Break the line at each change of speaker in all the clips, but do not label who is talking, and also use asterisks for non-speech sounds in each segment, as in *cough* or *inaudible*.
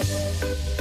Música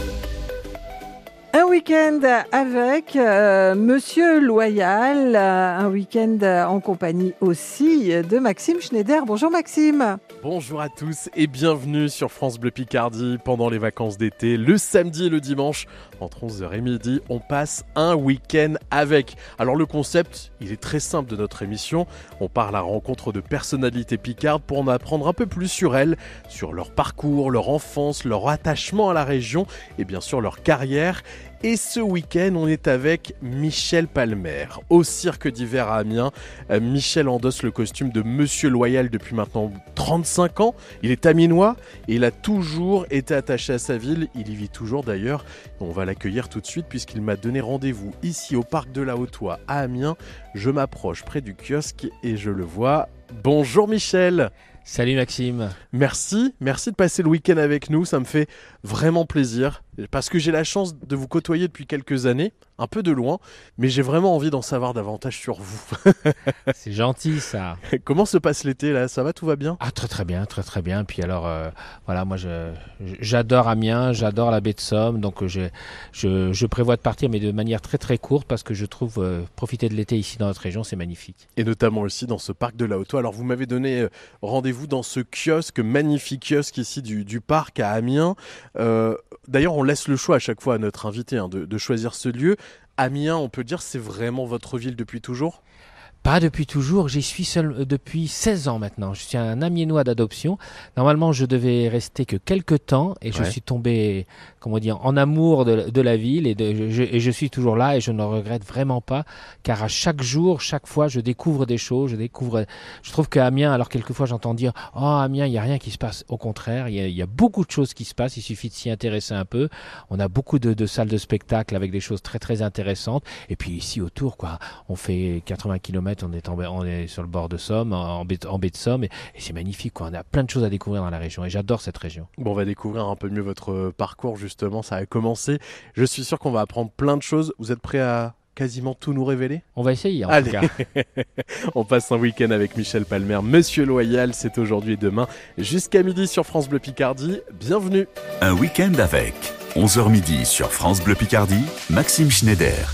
Un week-end avec euh, Monsieur Loyal, euh, un week-end en compagnie aussi de Maxime Schneider. Bonjour Maxime.
Bonjour à tous et bienvenue sur France Bleu Picardie pendant les vacances d'été. Le samedi et le dimanche, entre 11h et midi, on passe un week-end avec. Alors le concept, il est très simple de notre émission. On part à la rencontre de personnalités picardes pour en apprendre un peu plus sur elles, sur leur parcours, leur enfance, leur attachement à la région et bien sûr leur carrière. Et ce week-end, on est avec Michel Palmer, au cirque d'hiver à Amiens. Euh, Michel endosse le costume de Monsieur Loyal depuis maintenant 35 ans. Il est aminois et il a toujours été attaché à sa ville. Il y vit toujours d'ailleurs. On va l'accueillir tout de suite puisqu'il m'a donné rendez-vous ici au parc de la Haute-Oie à Amiens. Je m'approche près du kiosque et je le vois. Bonjour Michel
Salut Maxime.
Merci, merci de passer le week-end avec nous, ça me fait vraiment plaisir parce que j'ai la chance de vous côtoyer depuis quelques années, un peu de loin, mais j'ai vraiment envie d'en savoir davantage sur vous. *laughs*
C'est gentil ça.
Comment se passe l'été là? Ça va, tout va bien?
Ah très très bien, très très bien. Puis alors euh, voilà, moi j'adore Amiens, j'adore la baie de Somme, donc je, je, je, prévois de partir mais de manière très très courte parce que je trouve euh, profiter de l'été ici dans notre région c'est magnifique.
Et notamment aussi dans ce parc de la Haute. Alors vous m'avez donné euh, rendez-vous dans ce kiosque, magnifique kiosque ici du, du parc à Amiens. D'ailleurs on laisse le choix à chaque fois à notre invité hein, de choisir ce lieu. Amiens, on peut dire, c'est vraiment votre ville depuis toujours?
Pas depuis toujours, j'y suis seul euh, depuis 16 ans maintenant. Je suis un amiénois d'adoption. Normalement, je devais rester que quelques temps et je suis tombé, comment dire, en amour de, la ville et, de, je, et je suis toujours là et je ne regrette vraiment pas car à chaque jour, chaque fois, je découvre des choses, je découvre, je trouve qu'à Amiens, alors quelquefois j'entends dire, oh Amiens, il n'y a rien qui se passe. Au contraire, il y, a, il y, a, beaucoup de choses qui se passent, il suffit de s'y intéresser un peu. On a beaucoup de, de salles de spectacle avec des choses très très intéressantes et puis ici autour, quoi, on fait 80 km on est, on est sur le bord de Somme, en baie, de Somme, et, c'est magnifique. Quoi. On a plein de choses à découvrir dans la région, et j'adore cette région.
Bon, on va découvrir un peu mieux votre parcours, justement. Ça a commencé. Je suis sûr qu'on va apprendre plein de choses. Vous êtes prêt à quasiment tout nous révéler?
On va essayer en
Allez.
tout
cas. *laughs* on passe un week-end avec Michel Palmer. Monsieur Loyal, c'est aujourd'hui et demain jusqu'à midi sur France Bleu Picardie. Bienvenue.
Un week-end avec 11h midi sur France Bleu Picardie, Maxime Schneider.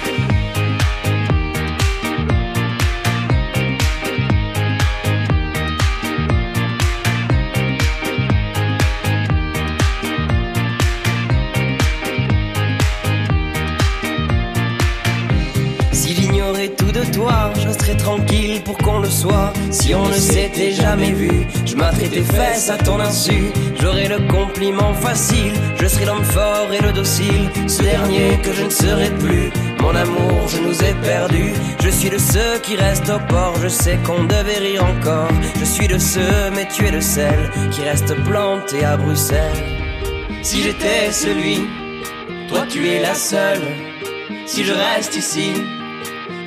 Tranquille pour qu'on le soit. Si on ne s'était jamais vu, je m'attraperais tes fesses à ton insu. J'aurais le compliment facile, je serais l'homme fort et le docile. Ce dernier que je ne serai plus. Mon amour, je nous ai perdus. Je suis de ceux qui restent au port. Je sais qu'on devait rire encore. Je suis de ceux, mais tu es le seul qui reste planté à Bruxelles. Si j'étais celui, toi tu es la seule. Si je reste ici,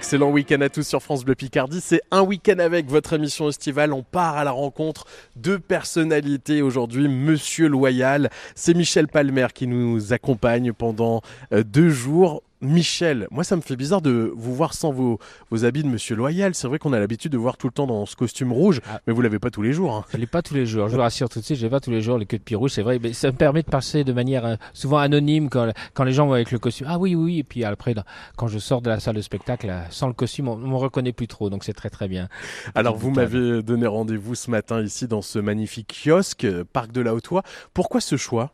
Excellent week-end à tous sur France Bleu Picardie. C'est un week-end avec votre émission estivale. On part à la rencontre de personnalités aujourd'hui. Monsieur Loyal, c'est Michel Palmer qui nous accompagne pendant euh, deux jours. Michel, moi ça me fait bizarre de vous voir sans vos, vos habits de Monsieur Loyal. C'est vrai qu'on a l'habitude de voir tout le temps dans ce costume rouge,
Ah.
mais vous l'avez pas tous les jours. hein.
Je l'ai pas tous les jours. Je vous rassure tout de suite, je l'ai pas tous les jours les queues de pied rouge, c'est vrai. Mais ça me permet de passer de manière euh, souvent anonyme quand, quand les gens vont avec le costume. Ah oui, oui, oui. Et puis après, quand je sors de la salle de spectacle, là, sans le costume, on, on me reconnaît plus trop. Donc c'est très très bien.
Alors vous m'avez donné rendez-vous ce matin ici dans ce magnifique kiosque, euh, Parc de la Haute-Oie. Pourquoi ce choix?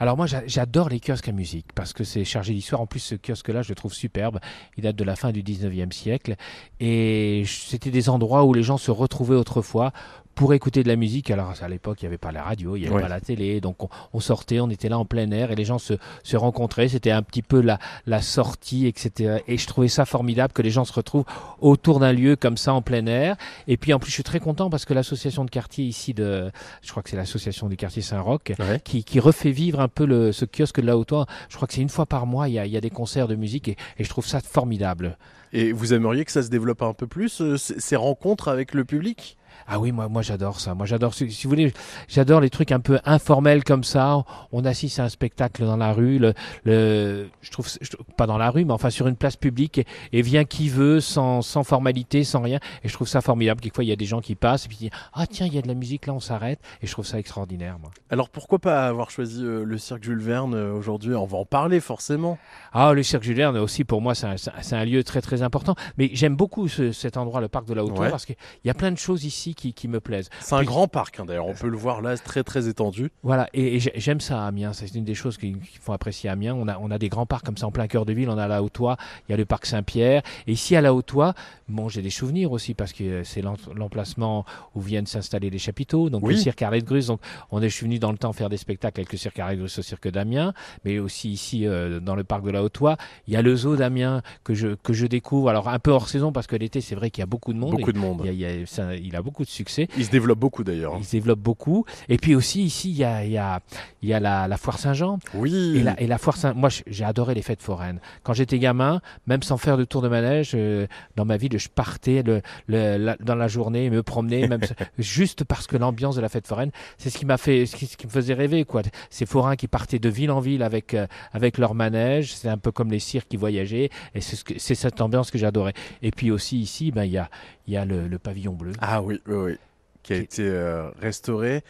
Alors moi, j'a- j'adore les kiosques à musique parce que c'est chargé d'histoire. En plus, ce kiosque-là, je le trouve superbe. Il date de la fin du 19e siècle. Et c'était des endroits où les gens se retrouvaient autrefois pour écouter de la musique. Alors à l'époque, il n'y avait pas la radio, il n'y avait
Ouais.
pas la télé. Donc on, on sortait, on était là en plein air et les gens se, se rencontraient. C'était un petit peu la, la sortie, etc. Et je trouvais ça formidable que les gens se retrouvent autour d'un lieu comme ça en plein air. Et puis en plus, je suis très content parce que l'association de quartier ici de, je crois que c'est l'association du quartier Saint-Roch,
Ouais.
qui, qui refait vivre un peu le, ce kiosque de la Haute-Oie. Je crois que c'est une fois par mois, il y a, il y a des concerts de musique et, et je trouve ça formidable.
Et vous aimeriez que ça se développe un peu plus, euh, ces rencontres avec le public?
Ah oui, moi, moi j'adore ça. Moi j'adore, si, si vous voulez, j'adore les trucs un peu informels comme ça. On assiste à un spectacle dans la rue, le, le, je, trouve, je trouve- pas dans la rue, mais enfin sur une place publique, et, et vient qui veut, sans, sans formalité, sans rien. Et je trouve ça formidable. Quelquefois il y a des gens qui passent et puis disent ah tiens il y a de la musique là, on s'arrête. Et je trouve ça extraordinaire, moi.
Alors pourquoi pas avoir choisi euh, le cirque Jules Verne euh, aujourd'hui? On va en parler forcément.
Ah, le cirque Jules Verne aussi, pour moi, c'est un, un- lieu très très important. Mais j'aime beaucoup ce- cet endroit, le parc de la
Ouais.
parce qu'il y a plein de choses ici qui, qui me plaisent.
C'est un
Puis-
grand parc hein, d'ailleurs, on peut le voir là, très très étendu.
Voilà, et, et j'ai- j'aime ça à Amiens. C'est une des choses qui, qui font apprécier Amiens. On a, on a des grands parcs comme ça en plein cœur de ville. On a la Haute-Oie, il y a le parc Saint-Pierre. Et ici à la Haute-Oie, bon, j'ai des souvenirs aussi parce que euh, c'est l'em- l'emplacement où viennent s'installer les chapiteaux. Donc
Oui.
le cirque Arlette Grus. Donc on est, je suis venu dans le temps faire des spectacles avec le cirque Arlette Grus au cirque d'Amiens, mais aussi ici euh, dans le parc de la Haute-Oie. Il y a le zoo d'Amiens que je, que je découvre. Alors un peu hors saison parce que l'été, c'est vrai qu'il y a beaucoup de monde.
Beaucoup de monde.
Il, y a- il y a- ça- il a beaucoup de succès.
Il se développe beaucoup d'ailleurs.
Il se développe beaucoup. Et puis aussi, ici, il y a, il y a, il y a la, la foire Saint-Jean.
Oui.
Et la, et la foire Saint... Moi, j'ai adoré les fêtes foraines. Quand j'étais gamin, même sans faire de tour de manège, euh, dans ma je partais le, le- la- dans la journée, me promener, même *laughs* juste parce que l'ambiance de la fête foraine, c'est ce qui m'a fait, ce qui, ce qui me faisait rêver, quoi. Ces forains qui partaient de ville en ville avec, euh, avec leur manège. C'est un peu comme les cirques qui voyageaient. Et c'est ce cette ambiance que j'adorais. Et puis aussi, ici, ben, il y a, il y a le, le pavillon bleu.
Ah oui, oui, oui. Qui a
Qui-
été euh, restauré.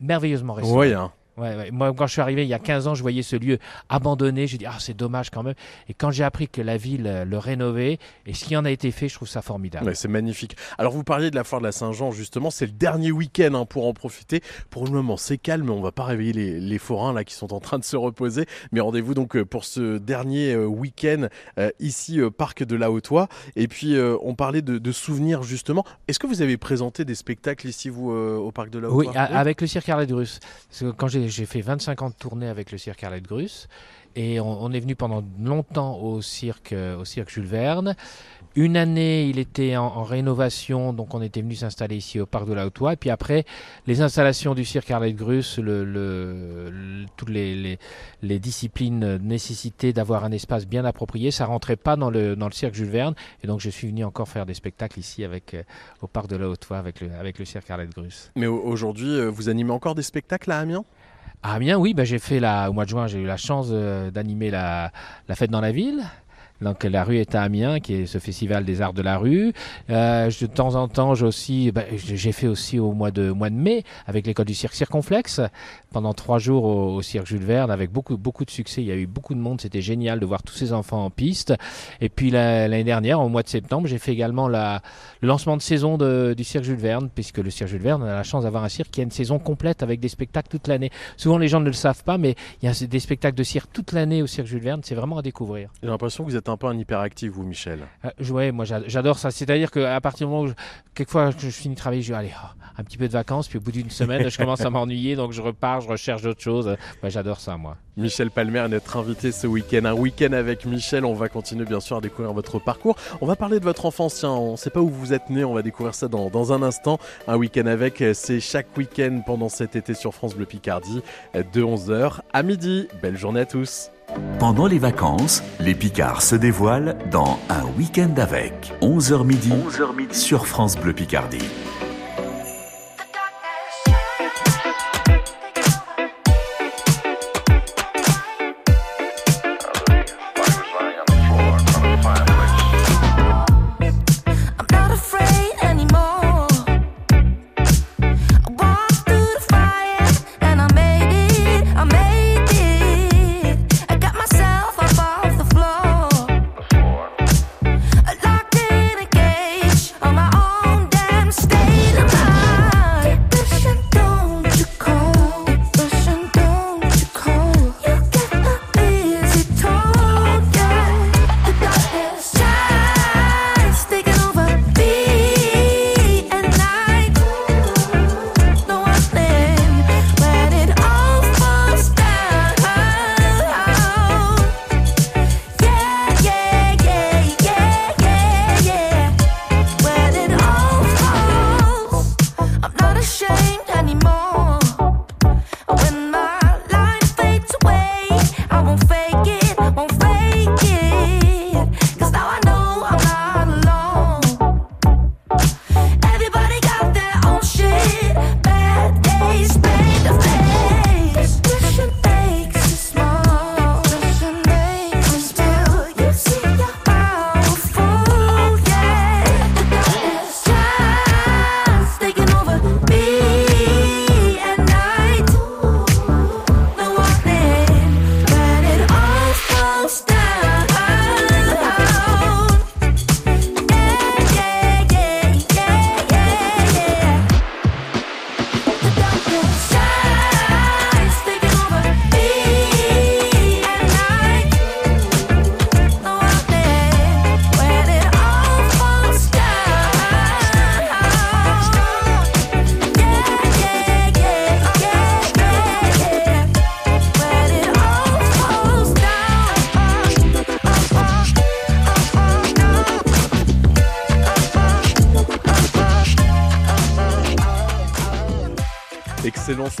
Merveilleusement restauré.
Oui, hein.
Ouais, ouais. Moi, quand je suis arrivé il y a 15 ans, je voyais ce lieu abandonné. J'ai dit, ah, c'est dommage quand même. Et quand j'ai appris que la ville euh, le rénovait et ce qui en a été fait, je trouve ça formidable.
Ouais, c'est magnifique. Alors vous parliez de la foire de la Saint-Jean justement, c'est le dernier week-end hein, pour en profiter. Pour le moment c'est calme, on va pas réveiller les, les forains là qui sont en train de se reposer. Mais rendez-vous donc euh, pour ce dernier euh, week-end euh, ici euh, parc de la Haute-Oie. Et puis euh, on parlait de, de souvenirs justement. Est-ce que vous avez présenté des spectacles ici vous au parc de la
Oui,
Haute-Oie
a- avec le cirque Arlette Grus. Parce que quand j'ai j'ai fait 25 ans de tournée avec le cirque Arlette Grus, et on, est venu pendant longtemps au cirque, euh, au cirque Jules Verne. Une année, il était en, rénovation, donc on était venu s'installer ici au parc de la Haute-Oie. Et puis après, les installations du cirque Arlette Grus, le, le- le- toutes les, disciplines nécessitaient d'avoir un espace bien approprié. Ça rentrait pas dans le, dans le cirque Jules Verne. Et donc je suis venu encore faire des spectacles ici avec, euh, au parc de la Haute-Oie avec le, avec le cirque Arlette Grus.
Mais au- aujourd'hui euh, vous animez encore des spectacles à Amiens?
À Amiens, oui, ben, j'ai fait la, au mois de juin, j'ai eu la chance euh, d'animer la, la fête dans la ville. Donc la rue est à Amiens, qui est ce festival des arts de la rue. Euh, de temps en temps, j'ai bah, fait aussi au mois de mai avec l'école du cirque Circonflexe pendant trois jours au, cirque Jules Verne avec beaucoup de succès. Il y a eu beaucoup de monde, c'était génial de voir tous ces enfants en piste. Et puis l'année dernière, au mois de septembre, j'ai fait également le lancement de saison du cirque Jules Verne, puisque le cirque Jules Verne a la chance d'avoir un cirque qui a une saison complète avec des spectacles toute l'année. Souvent les gens ne le savent pas, mais il y a des spectacles de cirque toute l'année au cirque Jules Verne. C'est vraiment à découvrir.
J'ai l'impression que vous êtes un peu un hyperactif, vous, Michel?
Euh, ouais, moi j'adore ça. C'est-à-dire qu'à partir du moment où, quelquefois, je finis de travailler, je dis allez, oh, un petit peu de vacances, puis au bout d'une semaine, je commence à m'ennuyer, donc je repars, je recherche d'autres choses. j'adore ça, moi.
Michel Palmer, notre invité ce week-end. Un week-end avec Michel. On va continuer, bien sûr, à découvrir votre parcours. On va parler de votre enfance. Tiens, on ne sait pas où vous êtes né. On va découvrir ça dans, dans un instant. Un week-end avec, c'est chaque week-end pendant cet été sur France Bleu Picardie, de 11h à midi. Belle journée à tous.
Pendant les vacances, les Picards se dévoilent dans Un week-end avec 11h midi, 11h midi sur France Bleu Picardie.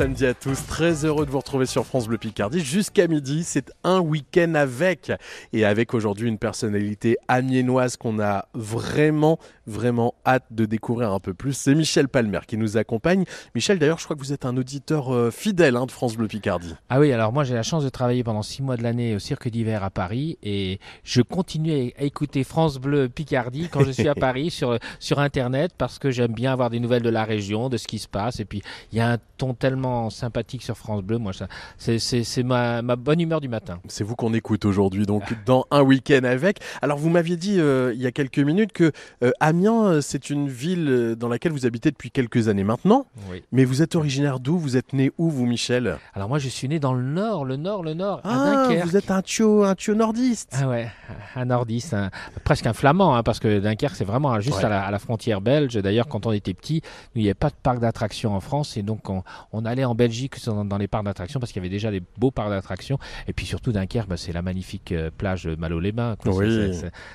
Samedi à tous. Très heureux de vous retrouver sur France Bleu Picardie. Jusqu'à midi, c'est un week-end avec. Et avec aujourd'hui une personnalité amiénoise qu'on a vraiment, vraiment hâte de découvrir un peu plus. C'est Michel Palmer qui nous accompagne. Michel, d'ailleurs, je crois que vous êtes un auditeur euh, fidèle hein, de France Bleu Picardie.
Ah oui, alors moi j'ai la chance de travailler pendant six mois de l'année au Cirque d'hiver à Paris et je continue à écouter France Bleu Picardie quand je suis à *laughs* Paris sur, sur Internet parce que j'aime bien avoir des nouvelles de la région, de ce qui se passe. Et puis il y a un ton tellement sympathique sur France Bleu. Moi, c'est ma, bonne humeur du matin.
C'est vous qu'on écoute aujourd'hui, donc dans un week-end avec. Alors, vous m'aviez dit euh, il y a quelques minutes que euh, Amiens, euh, c'est une ville dans laquelle vous habitez depuis quelques années maintenant. Mais vous êtes originaire d'où? Vous êtes né où, vous, Michel?
Alors, moi, je suis né dans le nord, le nord, le nord.
Ah, vous êtes un tio, un tio nordiste.
Ah ouais, un nordiste, presque un flamand, hein, parce que Dunkerque, c'est vraiment juste à, la, frontière belge. D'ailleurs, quand on était petit, il n'y avait pas de parc d'attractions en France, et donc on, on aller en Belgique dans, les parcs d'attractions parce qu'il y avait déjà des beaux parcs d'attractions. Et puis surtout Dunkerque, bah, c'est la magnifique euh, plage Malo-les-Bains.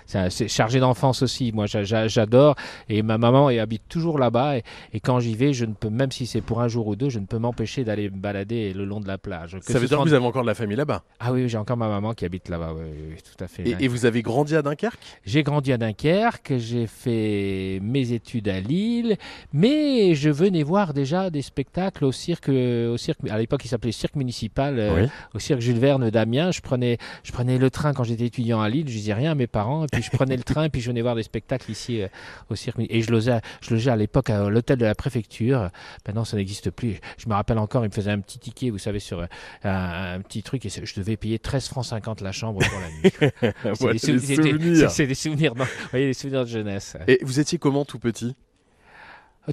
C'est chargé d'enfance aussi. Moi, j'adore j'adore. Et ma maman elle habite toujours là-bas. Et, et quand j'y vais, je ne peux, même si c'est pour un jour ou deux, je ne peux m'empêcher d'aller me balader le long de la plage. Que
Ça veut dire que vous avez encore de la famille là-bas.
Ah oui, j'ai encore ma maman qui habite là-bas. Oui, tout à fait.
Et, et vous avez grandi à Dunkerque?
J'ai grandi à Dunkerque, j'ai fait mes études à Lille, mais je venais voir déjà des spectacles au cirque, au cirque à l'époque il s'appelait cirque municipal, euh, au cirque Jules Verne d'Amiens. Je prenais, je prenais le train quand j'étais étudiant à Lille, je disais rien à mes parents, et puis je prenais le *laughs* train, et puis je venais voir des spectacles ici euh, au cirque. Et je logeais, je logeais à l'époque à l'hôtel de la préfecture. Maintenant ça n'existe plus. Je me rappelle encore, il me faisait un petit ticket, vous savez, sur euh, un, un petit truc, et je devais payer 13 francs 50 la chambre pour la nuit. *laughs* C'est des, sou-
souvenirs.
c'est- c'est des souvenirs, non, vous voyez, des souvenirs de jeunesse.
Et vous étiez comment tout petit?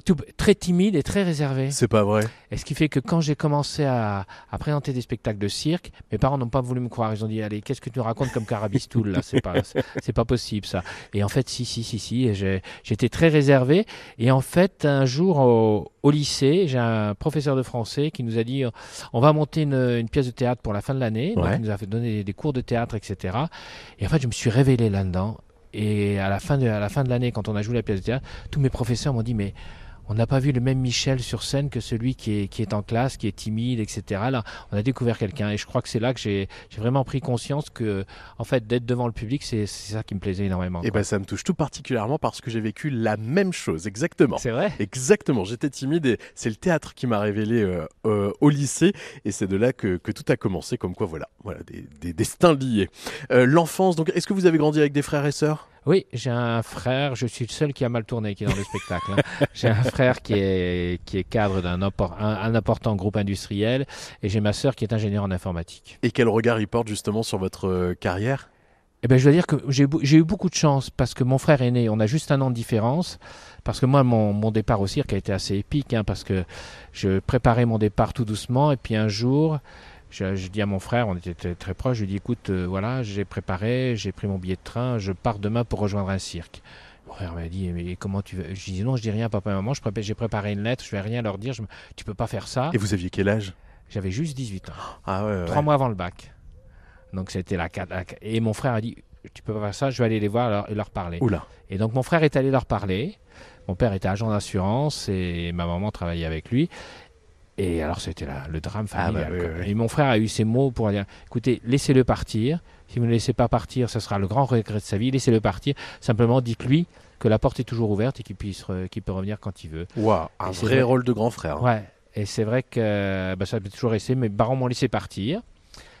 Tout- très timide et très réservé.
C'est pas vrai.
Et ce qui fait que quand j'ai commencé à, à présenter des spectacles de cirque, mes parents n'ont pas voulu me croire. Ils ont dit allez, qu'est-ce que tu nous racontes comme carabistoul là? C'est pas, c'est pas possible ça. Et en fait, si, si, si, si. J'étais très réservé. Et en fait, un jour au, au lycée, j'ai un professeur de français qui nous a dit on va monter une, une pièce de théâtre pour la fin de l'année.
Ouais.
il nous a fait donner des, des cours de théâtre, etc. Et en fait, je me suis révélé là-dedans. Et à la fin de, à la fin de l'année, quand on a joué la pièce de théâtre, tous mes professeurs m'ont dit mais on n'a pas vu le même Michel sur scène que celui qui est, qui est en classe, qui est timide, etc. Là, on a découvert quelqu'un. Et je crois que c'est là que j'ai vraiment pris conscience que, en fait, d'être devant le public, c'est ça qui me plaisait énormément.
Et
quoi.
ben ça me touche tout particulièrement parce que j'ai vécu la même chose, exactement.
c'est vrai?
Exactement, j'étais timide et c'est le théâtre qui m'a révélé euh, euh, au lycée et c'est de là que, que tout a commencé, comme quoi voilà, voilà des, des destins liés. Euh, L'enfance, donc est-ce que vous avez grandi avec des frères et sœurs?
Oui, j'ai un frère, je suis le seul qui a mal tourné, qui est dans le spectacle. hein. *laughs* J'ai un frère qui est, qui est cadre d'un impor- un, un important groupe industriel et j'ai ma sœur qui est ingénieure en informatique.
Et quel regard il porte justement sur votre euh, carrière?
Eh ben, je dois dire que j'ai eu beaucoup de chance parce que mon frère est né, on a juste un an de différence. Parce que moi, mon, mon départ au cirque a été assez épique, hein, parce que je préparais mon départ tout doucement, et puis un jour, je, je dis à mon frère, on était très, très proches, je lui dis écoute, euh, voilà, j'ai préparé, j'ai pris mon billet de train, je pars demain pour rejoindre un cirque. Mon frère m'a dit mais comment tu veux? Je dis non, je dis rien, à papa et maman, j'ai préparé une lettre, je vais rien leur dire, je tu peux pas faire ça.
Et vous aviez quel âge?
J'avais juste 18 ans.
Ah ouais, ouais.
Trois mois avant le bac. Donc c'était la, la- Et mon frère a dit Tu peux pas faire ça, je vais aller les voir leur- et leur parler.
Oula.
Et donc mon frère est allé leur parler. Mon père était agent d'assurance et ma maman travaillait avec lui. Et alors c'était la- le drame
Ah bah
familial.
oui,
quoi.
oui, oui.
Et mon frère a eu ces mots pour dire Écoutez, laissez-le partir. Si vous ne le laissez pas partir, ce sera le grand regret de sa vie. Laissez-le partir. Simplement dites-lui que la porte est toujours ouverte et qu'il puisse re- qu'il peut revenir quand il veut.
Waouh, un vrai
vrai.
rôle de grand frère.
Ouais, et c'est vrai que bah, ça peut toujours rester. Mes parents m'ont laissé partir.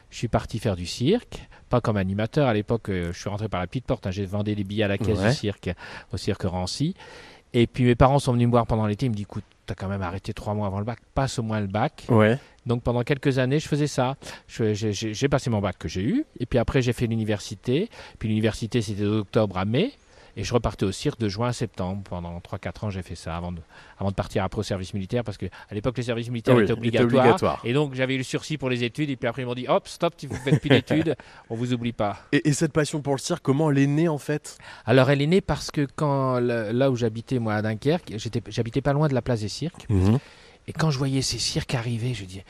Je suis parti faire du cirque, pas comme animateur. À l'époque, euh, je suis rentré par la petite porte. hein. J'ai vendu des billets à la caisse
Ouais.
du cirque, au cirque Rancy. Et puis mes parents sont venus me voir pendant l'été. Ils me disent écoute, t'as quand même arrêté trois mois avant le bac. Passe au moins le bac.
Ouais.
Donc pendant quelques années, je faisais ça. J'ai passé mon bac que j'ai eu. Et puis après, j'ai fait l'université. Puis l'université, c'était d'octobre à mai. Et je repartais au cirque de juin à septembre. Pendant 3-4 ans, j'ai fait ça avant de, avant de partir après au service militaire. Parce qu'à l'époque, le service militaire
Ah oui,
était obligatoire. Et donc, j'avais eu le sursis pour les études. Et puis après, ils m'ont dit hop, stop, si vous ne faites plus d'études, *laughs* on vous oublie pas.
Et, et cette passion pour le cirque, comment elle est née en fait?
Alors, elle est née parce que quand, là où j'habitais, moi, à Dunkerque, j'habitais pas loin de la place des cirques. Et quand je voyais ces cirques arriver, je dis,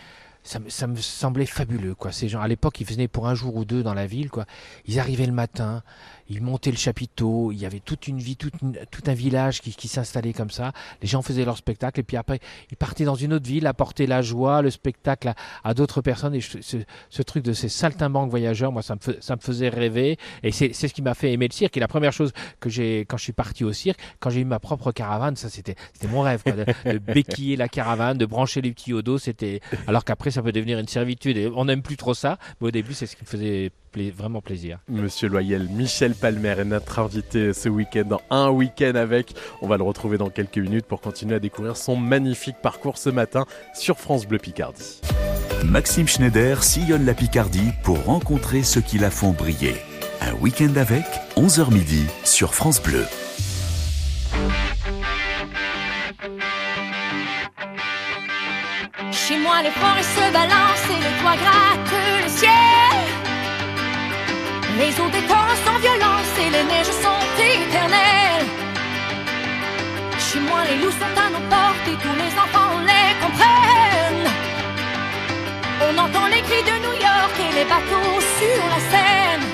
ça me, ça me semblait fabuleux, quoi. Ces gens, à l'époque, ils venaient pour un jour ou deux dans la ville, quoi. Ils arrivaient le matin, ils montaient le chapiteau, il y avait toute une vie, toute une- tout un village qui, qui s'installait comme ça. Les gens faisaient leur spectacle et puis après, ils partaient dans une autre ville, apporter la joie, le spectacle à, à d'autres personnes. Et je- ce, ce truc de ces saltimbanques voyageurs, moi, ça me, fais- ça me faisait rêver. Et c'est ce qui m'a fait aimer le cirque. Et la première chose que j'ai, quand je suis parti au cirque, quand j'ai eu ma propre caravane, ça c'était c'était mon rêve, quoi, de, de *laughs* béquiller la caravane, de brancher les petits au dos. C'était alors qu'après ça peut devenir une servitude. Et on n'aime plus trop ça, mais au début c'est ce qui me faisait pla- vraiment plaisir.
Monsieur Loyel, Michel Palmer est notre invité ce week-end dans Un week-end avec. On va le retrouver dans quelques minutes pour continuer à découvrir son magnifique parcours ce matin sur France Bleu Picardie.
Maxime Schneider sillonne la Picardie pour rencontrer ceux qui la font briller. Un week-end avec, 11h midi sur France Bleu.
Chez moi, les forêts se balancent et le ciel. Les eaux des torrents sont violentes et les neiges sont éternelles. Chez moi, les loups sont à nos portes et tous les enfants les comprennent. On entend les cris de New York et les bateaux sur la Seine.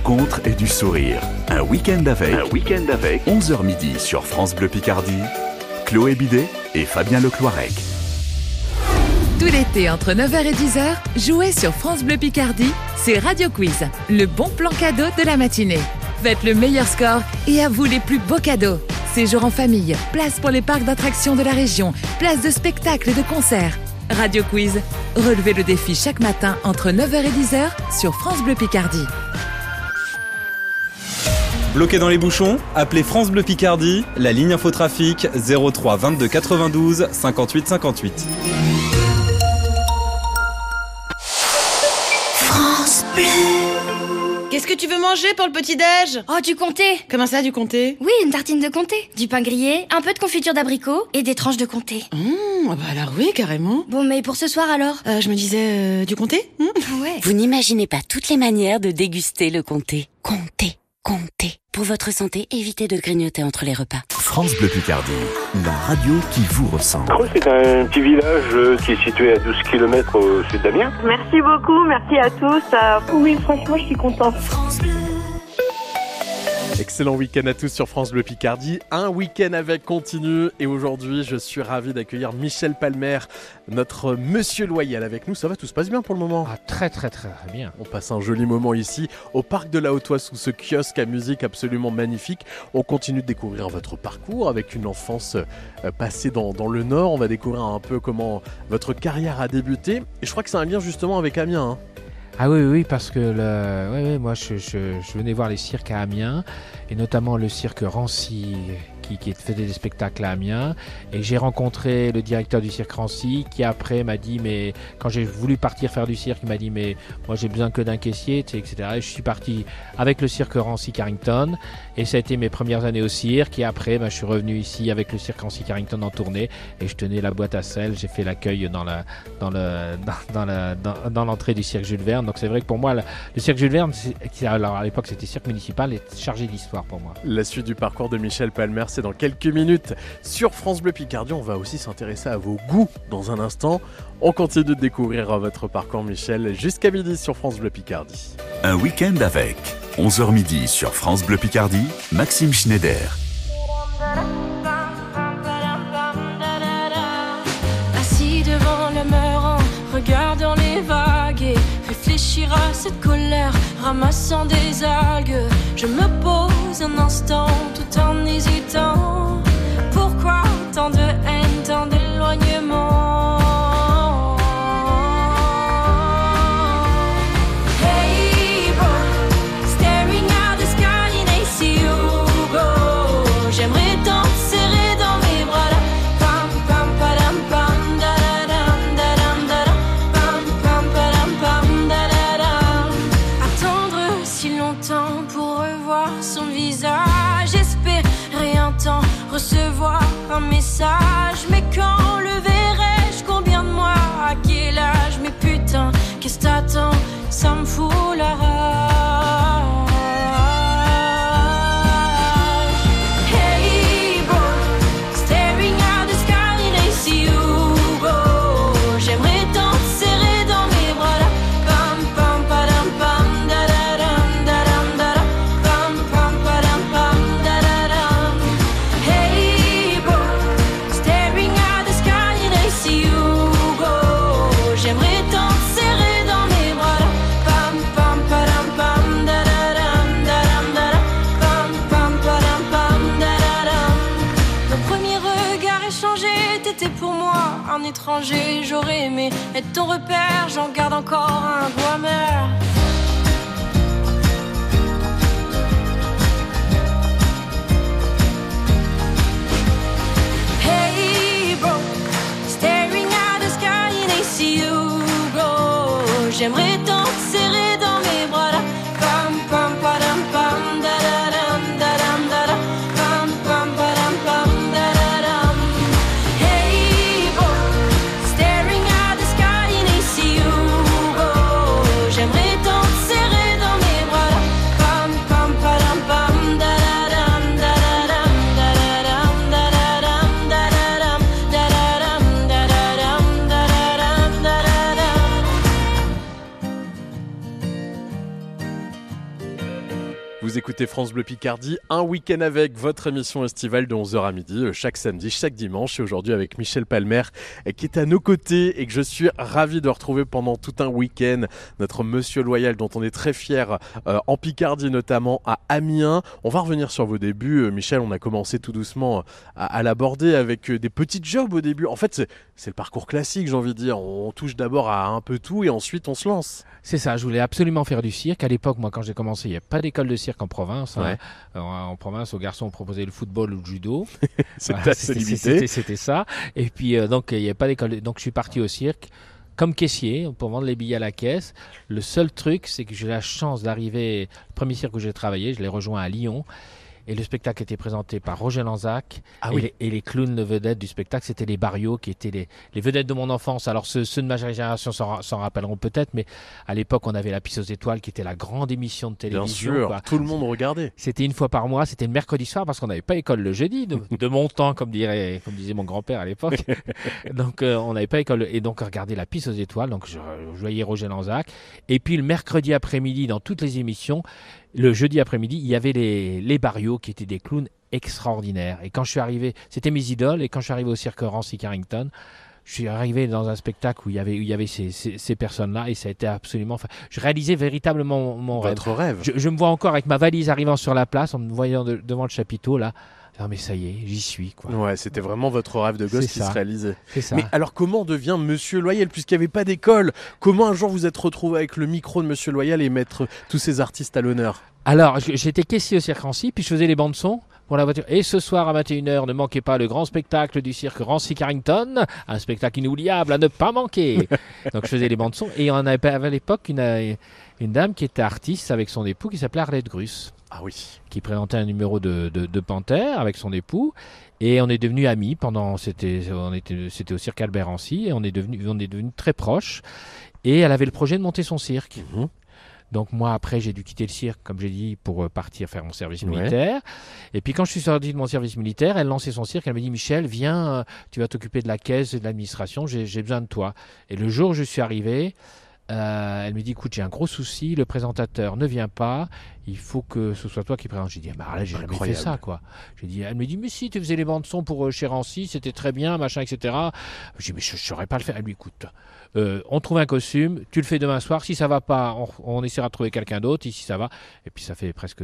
Rencontres et du sourire. Un week-end avec. Un week-end avec. 11h midi sur France Bleu Picardie. Chloé Bidet et Fabien Lecloirec.
Tout l'été, entre 9h et 10h, jouez sur France Bleu Picardie, c'est Radio Quiz, le bon plan cadeau de la matinée. Faites le meilleur score et à vous les plus beaux cadeaux. Séjour en famille, place pour les parcs d'attractions de la région, place de spectacles et de concerts. Radio Quiz, relevez le défi chaque matin entre 9h et 10h sur France Bleu Picardie.
Bloqué dans les bouchons Appelez France Bleu Picardie, la ligne infotrafic 03 22 92 58 58.
Qu'est-ce que tu veux manger pour le petit-déj
Oh, du comté
Comment ça, du comté?
Oui, une tartine de comté. Du pain grillé, un peu de confiture d'abricot et des tranches de comté.
Mmh, bah alors oui, carrément.
Bon, mais pour ce soir alors?
Euh, je me disais, euh, du comté? Mmh.
Ah ouais.
Vous n'imaginez pas toutes les manières de déguster le comté. Comté, comté. Pour votre santé, évitez de grignoter entre les repas.
France Bleu Picardie, la radio qui vous ressemble.
Creux, c'est un petit village euh, qui est situé à 12 km au sud d'Amiens.
Merci beaucoup, merci à tous. Euh, oui, franchement, je suis contente.
Excellent week-end à tous sur France Bleu Picardie. Un week-end avec continue. Et aujourd'hui, je suis ravi d'accueillir Michel Palmer, notre monsieur loyal avec nous. Ça va, tout se passe bien pour le moment?
Ah, très très très bien.
On passe un joli moment ici au parc de la Haute-Oise sous ce kiosque à musique absolument magnifique. On continue de découvrir votre parcours avec une enfance euh, passée dans, dans le Nord. On va découvrir un peu comment votre carrière a débuté. Et je crois que c'est un lien justement avec Amiens. hein.
Ah oui, oui, parce que le, moi je, je- je venais voir les cirques à Amiens, et notamment le cirque Rancy qui, qui faisait des spectacles à Amiens. Et j'ai rencontré le directeur du cirque Rancy qui après m'a dit, mais quand j'ai voulu partir faire du cirque, il m'a dit, mais moi j'ai besoin que d'un caissier, etc. Et je suis parti avec le cirque Rancy Carrington, et ça a été mes premières années au cirque. Et après, bah, je suis revenu ici avec le cirque Rancy Carrington en tournée, et je tenais la boîte à sel, j'ai fait l'accueil dans la, dans le, dans, la- dans- dans l'entrée du cirque Jules Verne. Donc c'est vrai que pour moi, le, le cirque Jules Verne, alors à l'époque c'était cirque municipal, est chargé d'histoire pour moi.
La suite du parcours de Michel Palmer, c'est c'est dans quelques minutes sur France Bleu Picardie. On va aussi s'intéresser à vos goûts dans un instant. On continue de découvrir votre parcours, Michel, jusqu'à midi sur France Bleu Picardie.
Un week-end avec 11h midi sur France Bleu Picardie, Maxime Schneider.
Assis devant le meurant, regardant les vagues et réfléchir à cette colère, ramassant des algues. Je me pose un instant en hésitant. Pourquoi tant de haine, encore un
écoutez France Bleu Picardie, un week-end avec votre émission estivale de 11h à midi, euh, chaque samedi, chaque dimanche, et aujourd'hui avec Michel Palmer, euh, qui est à nos côtés et que je suis ravi de retrouver pendant tout un week-end, notre monsieur loyal dont on est très fier euh, en Picardie notamment, à Amiens. On va revenir sur vos débuts, Michel, on a commencé tout doucement à, l'aborder avec des petits jobs au début. En fait, c'est- c'est le parcours classique, j'ai envie de dire. On touche d'abord à un peu tout et ensuite on se lance.
C'est ça, je voulais absolument faire du cirque. À l'époque, moi, quand j'ai commencé, il n'y avait pas d'école de cirque en province. hein.
Ouais.
En, en province, aux garçons, on proposait le football ou le judo. *laughs*
C'était
Voilà, ça. Et puis, euh, donc, il n'y avait pas d'école. Donc, je suis parti au cirque comme caissier pour vendre les billets à la caisse. Le seul truc, c'est que j'ai la chance d'arriver. Le premier cirque où j'ai travaillé, je l'ai rejoint à Lyon. Et le spectacle était présenté par Roger Lanzac.
Ah
et,
oui.
les, et les clowns de vedettes du spectacle, c'était les Barrios qui étaient les, les vedettes de mon enfance. Alors ceux, ceux de ma génération s'en ra- s'en rappelleront peut-être, mais à l'époque, on avait La Pisse aux étoiles qui était la grande émission de
Bien
télévision.
sûr,
quoi.
tout le monde regardait.
C'était une fois par mois, c'était le mercredi soir parce qu'on n'avait pas école le jeudi, de, *laughs* de mon temps, comme, dirait, comme disait mon grand-père à l'époque. *laughs* donc euh, on n'avait pas école. Et donc regarder la piste aux étoiles, donc je, je voyais Roger Lanzac. Et puis le mercredi après-midi, dans toutes les émissions, le jeudi après-midi, il y avait les, les Barrios qui étaient des clowns extraordinaires. Et quand je suis arrivé, c'était mes idoles, et quand je suis arrivé au cirque Rancy Carrington, je suis arrivé dans un spectacle où il y avait, où il y avait ces, ces- ces personnes-là et ça a été absolument. enfin, je réalisais véritablement mon, mon rêve.
Votre rêve.
Je, je me vois encore avec ma valise arrivant sur la place, en me voyant de- devant le chapiteau là. Non mais ça y est, j'y suis quoi.
Ouais, c'était vraiment votre rêve de gosse qui
ça.
se réalisait.
Ça.
Mais alors comment on devient Monsieur Loyal puisqu'il n'y avait pas d'école? Comment un jour vous êtes retrouvé avec le micro de Monsieur Loyal et mettre tous ces artistes à l'honneur?
Alors j'étais caissier au cirque Rancy, puis je faisais les bandes son pour la voiture. Et ce soir à 21h, ne manquez pas le grand spectacle du cirque Rancy Carrington, un spectacle inoubliable à ne pas manquer. *laughs* Donc je faisais les bandes son et on avait à l'époque une, une dame qui était artiste avec son époux qui s'appelait Arlette Grus.
Ah oui.
Qui présentait un numéro de, de, de Panthère avec son époux. Et on est devenus amis pendant. C'était on était- c'était au cirque Albert Rancy et on est devenus on est devenus très proches. Et elle avait le projet de monter son cirque. Donc moi après j'ai dû quitter le cirque, comme j'ai dit, pour euh, partir faire mon service
Ouais.
militaire. Et puis quand je suis sorti de mon service militaire, elle lançait son cirque, elle me dit Michel, viens, euh, tu vas t'occuper de la caisse et de l'administration, j'ai j'ai besoin de toi. Et le jour où je suis arrivé, euh, elle me dit écoute j'ai un gros souci, le présentateur ne vient pas, il faut que ce soit toi qui présente. J'ai dit ah, bah là j'ai jamais fait ça quoi. J'ai dit elle me dit mais si tu faisais les bandes son pour euh, chez Rancy, c'était très bien machin etc. J'ai dit mais je ne saurais pas le faire. Elle lui écoute. Euh, on trouve un costume, tu le fais demain soir. Si ça va pas, on, on essaiera de trouver quelqu'un d'autre. Et si ça va, et puis ça fait presque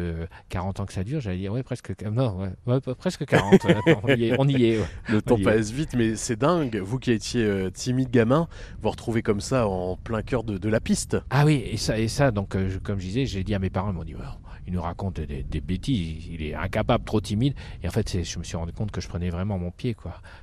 40 ans que ça dure. J'allais dire ouais presque non ouais, ouais, presque 40. ouais, *laughs* attends, on y est. On y est ouais.
Le
On
temps
est.
passe vite, mais c'est dingue. Vous qui étiez euh, timide gamin, vous retrouvez comme ça en plein cœur de, de la piste.
Ah oui, et ça, et ça donc, euh, je- comme je disais, j'ai dit à mes parents, ils m'ont dit, Ouais, il nous raconte des, bêtises, il est incapable, trop timide. Et en fait, je me suis rendu compte que je prenais vraiment mon pied.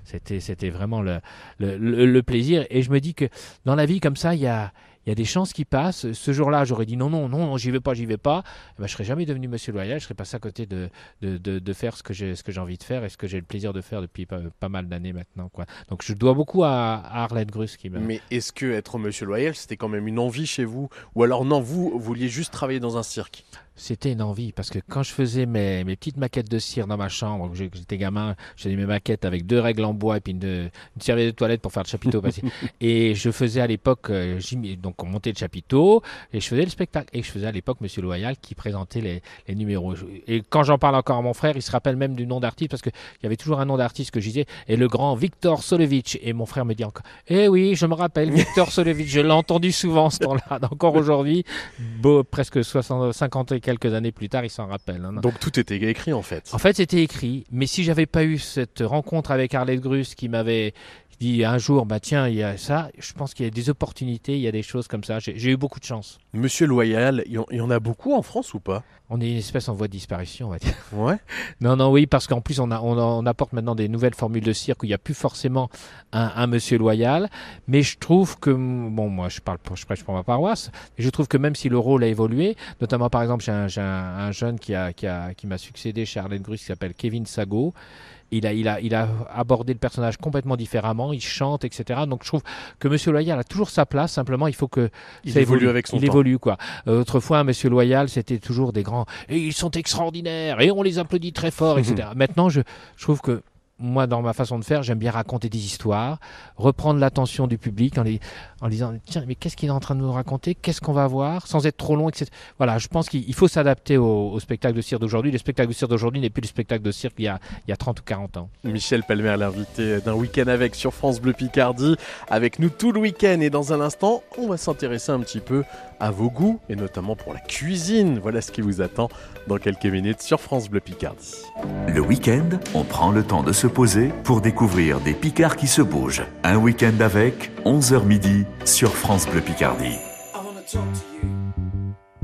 C'était, vraiment le, plaisir. Et je me dis que dans la vie, comme ça, il y a, des chances qui passent. Ce jour-là, j'aurais dit non, non, non, j'y vais pas, j'y vais pas. Eh ben, je serais jamais devenu Monsieur Loyal. Je serais passé à côté de, faire ce que j'ai, envie de faire et ce que j'ai le plaisir de faire depuis pas, mal d'années maintenant. Donc, je dois beaucoup à, à Arlette Grus qui m'a.
Mais est-ce que être Monsieur Loyal, c'était quand même une envie chez vous? Ou alors non, vous vouliez juste travailler dans un cirque?
C'était une envie parce que quand je faisais mes, mes petites maquettes de cire dans ma chambre, j'étais gamin, je faisais mes maquettes avec deux règles en bois et puis une, une serviette de toilette pour faire le chapiteau. *laughs* et je faisais à l'époque, euh, donc on montait le chapiteau et je faisais le spectacle. Et je faisais à l'époque Monsieur Loyal qui présentait les, les numéros. Et quand j'en parle encore à mon frère, il se rappelle même du nom d'artiste parce qu'il y avait toujours un nom d'artiste que je disais, et le grand Victor Solevitch. Et mon frère me dit encore, eh oui, je me rappelle, Victor *laughs* Solevitch, je l'ai entendu souvent ce temps-là. Encore aujourd'hui, beau, presque 60, 50 et quelques années plus tard, il s'en rappelle. hein.
Donc tout était écrit en fait.
En fait, c'était écrit, mais si j'avais pas eu cette rencontre avec Arlette Grus qui m'avait dit un jour, bah tiens, il y a ça, je pense qu'il y a des opportunités, il y a des choses comme ça. J'ai eu beaucoup de chance.
Monsieur Loyal, il y en- a beaucoup en France ou pas?
On est une espèce en voie de disparition, on va dire. *laughs*
Ouais.
Non, non, oui, parce qu'en plus, on, a, on, on apporte maintenant des nouvelles formules de cirque où il n'y a plus forcément un, un monsieur loyal. Mais je trouve que, bon, moi, je parle, pour, je prêche pour ma paroisse, je trouve que même si le rôle a évolué, notamment, par exemple, j'ai un, j'ai un, un jeune qui a, qui a, qui m'a succédé chez Arlette Grus qui s'appelle Kevin Sago. Il a, il, a, il a abordé le personnage complètement différemment, il chante, etc. Donc je trouve que Monsieur Loyal a toujours sa place, simplement il faut que
Il
ça
évolue avec son
il
temps.
évolue quoi. Euh, autrefois, Monsieur Loyal, c'était toujours des grands et ils sont extraordinaires et on les applaudit très fort, etc. *laughs* Maintenant, je, je trouve que moi, dans ma façon de faire, j'aime bien raconter des histoires, reprendre l'attention du public en, les, en disant tiens, mais qu'est-ce qu'il est en train de nous raconter? Qu'est-ce qu'on va voir? Sans être trop long, etc. Voilà, je pense qu'il il faut s'adapter au, au spectacle de cirque d'aujourd'hui. Le spectacle de cirque d'aujourd'hui n'est plus le spectacle de cirque il y a, il y a 30 ou 40 ans.
Michel Palmer, l'invité d'un week-end avec sur France Bleu Picardie, avec nous tout le week-end. Et dans un instant, on va s'intéresser un petit peu à vos goûts, et notamment pour la cuisine. Voilà ce qui vous attend dans quelques minutes sur France Bleu Picardie.
Le week-end, on prend le temps de se poser pour découvrir des Picards qui se bougent. Un week-end avec 11h midi sur France Bleu Picardie.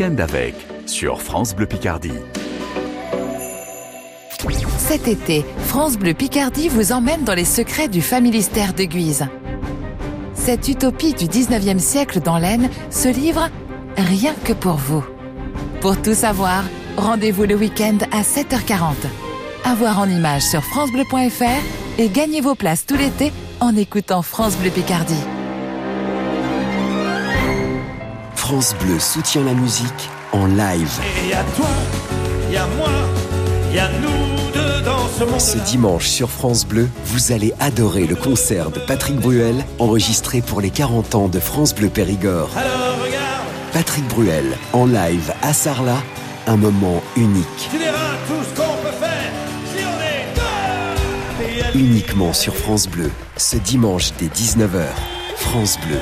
Week-end avec sur France Bleu Picardie.
Cet été, France Bleu Picardie vous emmène dans les secrets du familistère de Guise. Cette utopie du 19e siècle dans l'Aisne se livre rien que pour vous. Pour tout savoir, rendez-vous le week-end à 7h40. À voir en images sur francebleu.fr et gagnez vos places tout l'été en écoutant France Bleu Picardie.
France Bleu soutient la musique en live.
Et y a toi, y a moi, y a nous deux dans ce monde.
Ce dimanche sur France Bleu, vous allez adorer le concert de Patrick Bruel, enregistré pour les 40 ans de France Bleu Périgord.
Alors regarde,
Patrick Bruel, en live à Sarlat, un moment unique.
tu verras tout ce qu'on peut faire si on est deux.
Uniquement sur France Bleu, ce dimanche dès 19h. France Bleu,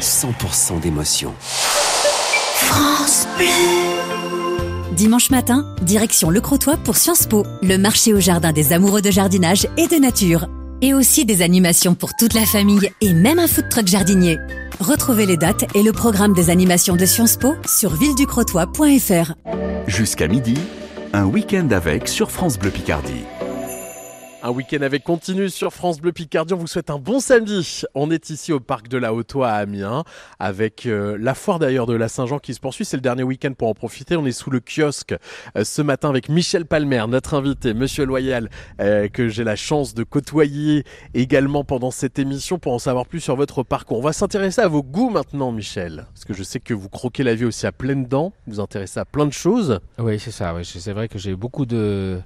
100% d'émotion.
France Bleu. Dimanche matin, direction Le Crotoy pour Sciences Po, le marché au jardin des amoureux de jardinage et de nature. Et aussi des animations pour toute la famille et même un food truck jardinier. Retrouvez les dates et le programme des animations de Sciences Po sur villeducrotoy.fr.
Jusqu'à midi, un week-end avec sur France Bleu Picardie.
Un week-end avec continu sur France Bleu Picardie. On vous souhaite un bon samedi. On est ici au parc de la Haute-Oie à Amiens avec euh, la foire d'ailleurs de la Saint-Jean qui se poursuit. C'est le dernier week-end pour en profiter. On est sous le kiosque euh, ce matin avec Michel Palmer, notre invité, Monsieur Loyal, euh, que j'ai la chance de côtoyer également pendant cette émission pour en savoir plus sur votre parcours. On va s'intéresser à vos goûts maintenant, Michel, parce que je sais que vous croquez la vie aussi à pleines dents. Vous vous intéressez à plein de choses.
Oui, c'est ça. oui. C'est vrai que j'ai beaucoup de,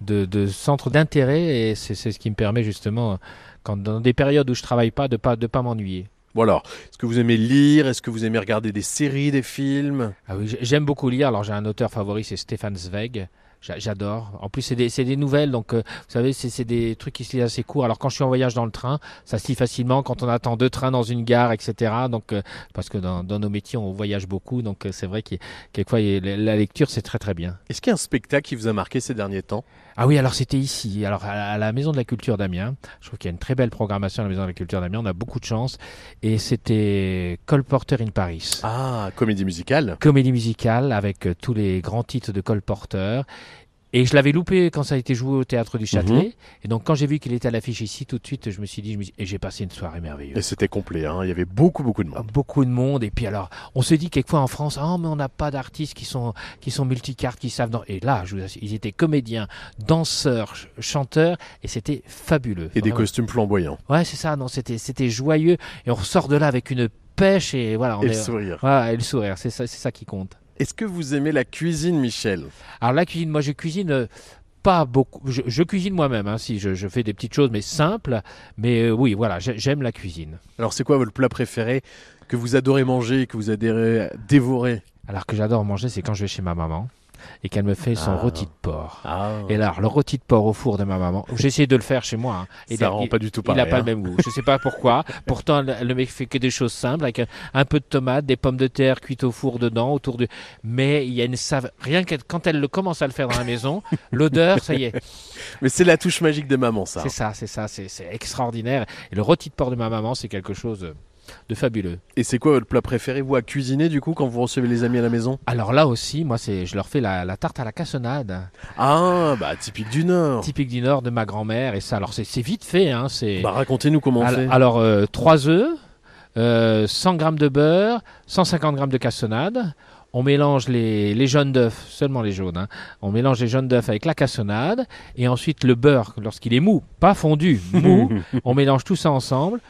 de, de centres d'intérêt et c'est ce qui me permet justement, quand, dans des périodes où je travaille pas, de pas de pas m'ennuyer.
Bon alors, est-ce que vous aimez lire? Est-ce que vous aimez regarder des séries, des films?
Ah oui, j'ai- j'aime beaucoup lire. Alors j'ai un auteur favori, c'est Stéphane Zweig. J'a- J'adore. En plus, c'est des, des nouvelles, donc euh, vous savez, c'est des trucs qui se lisent assez courts. Alors quand je suis en voyage dans le train, ça se lit facilement. Quand on attend deux trains dans une gare, etc. Donc euh, parce que dans, dans nos métiers, on voyage beaucoup, donc euh, c'est vrai que quelquefois la lecture c'est très très bien.
Est-ce qu'il y a un spectacle qui vous a marqué ces derniers temps?
Ah oui, alors c'était ici, alors à la, Maison de la Culture d'Amiens. Je trouve qu'il y a une très belle programmation à la Maison de la Culture d'Amiens. On a beaucoup de chance. Et c'était Cole Porter in Paris.
Ah, comédie musicale.
Comédie musicale avec euh, tous les grands titres de Cole Porter. Et je l'avais loupé quand ça a été joué au théâtre du Châtelet.
Mhm.
Et donc, quand j'ai vu qu'il était à l'affiche ici, tout de suite, je me suis dit, je me suis- et j'ai passé une soirée merveilleuse.
Et c'était complet, hein. il y avait beaucoup, beaucoup de monde.
Beaucoup de monde. Et puis alors, on se dit quelquefois en France, ah, mais on n'a pas d'artistes qui sont, qui sont multicartes, qui savent. dans- Et là, je vous assure, ils étaient comédiens, danseurs, ch- chanteurs, et c'était fabuleux.
Et des costumes flamboyants.
Ouais, c'est ça. Non, c'était, c'était joyeux. Et on ressort de là avec une pêche et voilà. On
Et le sourire.
Ouais, et le sourire. C'est ça, c'est ça qui compte.
Est-ce que vous aimez la cuisine, Michel?
Alors la cuisine, moi je cuisine euh, pas beaucoup. Je, je cuisine moi-même, hein, si je, je fais des petites choses, mais simples. Mais euh, oui, voilà, j'ai- j'aime la cuisine.
Alors c'est quoi votre plat préféré que vous adorez manger que vous adorez dévorer
Alors que j'adore manger, c'est quand je vais chez ma maman et qu'elle me fait son
Ah.
rôti de porc.
Ah.
Et là, le rôti de porc au four de ma maman, j'ai essayé de le faire chez moi. hein. Et
Ça
il-
rend
il-
pas du tout
Il n'a
pareil,
pas
hein.
le même goût. Je sais pas pourquoi. *laughs* Pourtant, le, mec fait que des choses simples avec un, un peu de tomates, des pommes de terre cuites au four dedans, autour du. Mais il y a une saveur. Rien que quand elle le commence à le faire dans la maison, *laughs* l'odeur, ça y est.
Mais c'est la touche magique de maman, ça.
C'est ça, c'est ça, c'est c'est extraordinaire. Et le rôti de porc de ma maman, c'est quelque chose de fabuleux.
Et c'est quoi votre plat préféré, vous, à cuisiner, du coup, quand vous recevez les amis à la maison?
Alors là aussi, moi, c'est, je leur fais la, la tarte à la cassonade.
Ah, bah typique du Nord.
Typique du Nord de ma grand-mère. Et ça, alors c'est c'est vite fait. Hein, c'est...
Bah racontez-nous comment on
Al-
fait.
Alors, euh, 3 œufs, euh, 100 g de beurre, 150 g de cassonade. On mélange les, les jaunes d'œufs, seulement les jaunes. hein. On mélange les jaunes d'œufs avec la cassonade. Et ensuite, le beurre, lorsqu'il est mou, pas fondu, mou, *laughs* on mélange tout ça ensemble.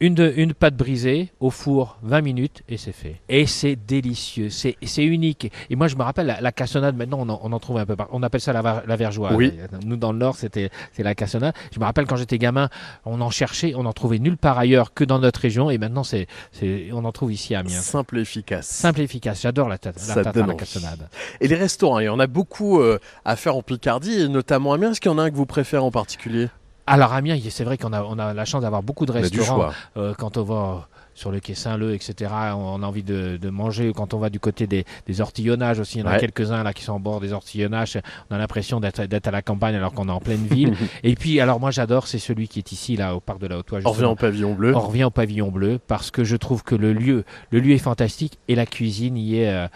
Une, de- une pâte brisée au four 20 minutes et c'est fait. Et c'est délicieux, c'est c'est unique. Et moi je me rappelle la, la cassonade, maintenant on en, on en trouve un peu partout. On appelle ça la, la vergeoise.
Oui.
Nous dans le Nord c'était c'est la cassonade. Je me rappelle quand j'étais gamin, on en cherchait, on en trouvait nulle part ailleurs que dans notre région et maintenant c'est c'est- on en trouve ici à Amiens.
Simple et efficace.
Simple et efficace, j'adore la, tarte- la la cassonade.
Et les restaurants, il y en a beaucoup euh, à faire en Picardie, et notamment à Amiens. Est-ce qu'il y en a un que vous préférez en particulier?
Alors Amiens, il- c'est vrai qu'on a, on a la chance d'avoir beaucoup de restaurants. Euh, quand on va sur le quai Saint-Leu, etc., on a envie de, de manger. Quand on va du côté des, des ortillonnages aussi, il y en a
Ouais.
quelques-uns là qui sont au bord des ortillonnages. On a l'impression d'être à la campagne alors qu'on est en pleine ville. *laughs* Et puis, alors moi j'adore, c'est celui qui est ici, là, au parc de la Haute-Oie.
On revient au pavillon bleu.
On revient au pavillon bleu parce que je trouve que le lieu, le lieu est fantastique et la cuisine y est. euh,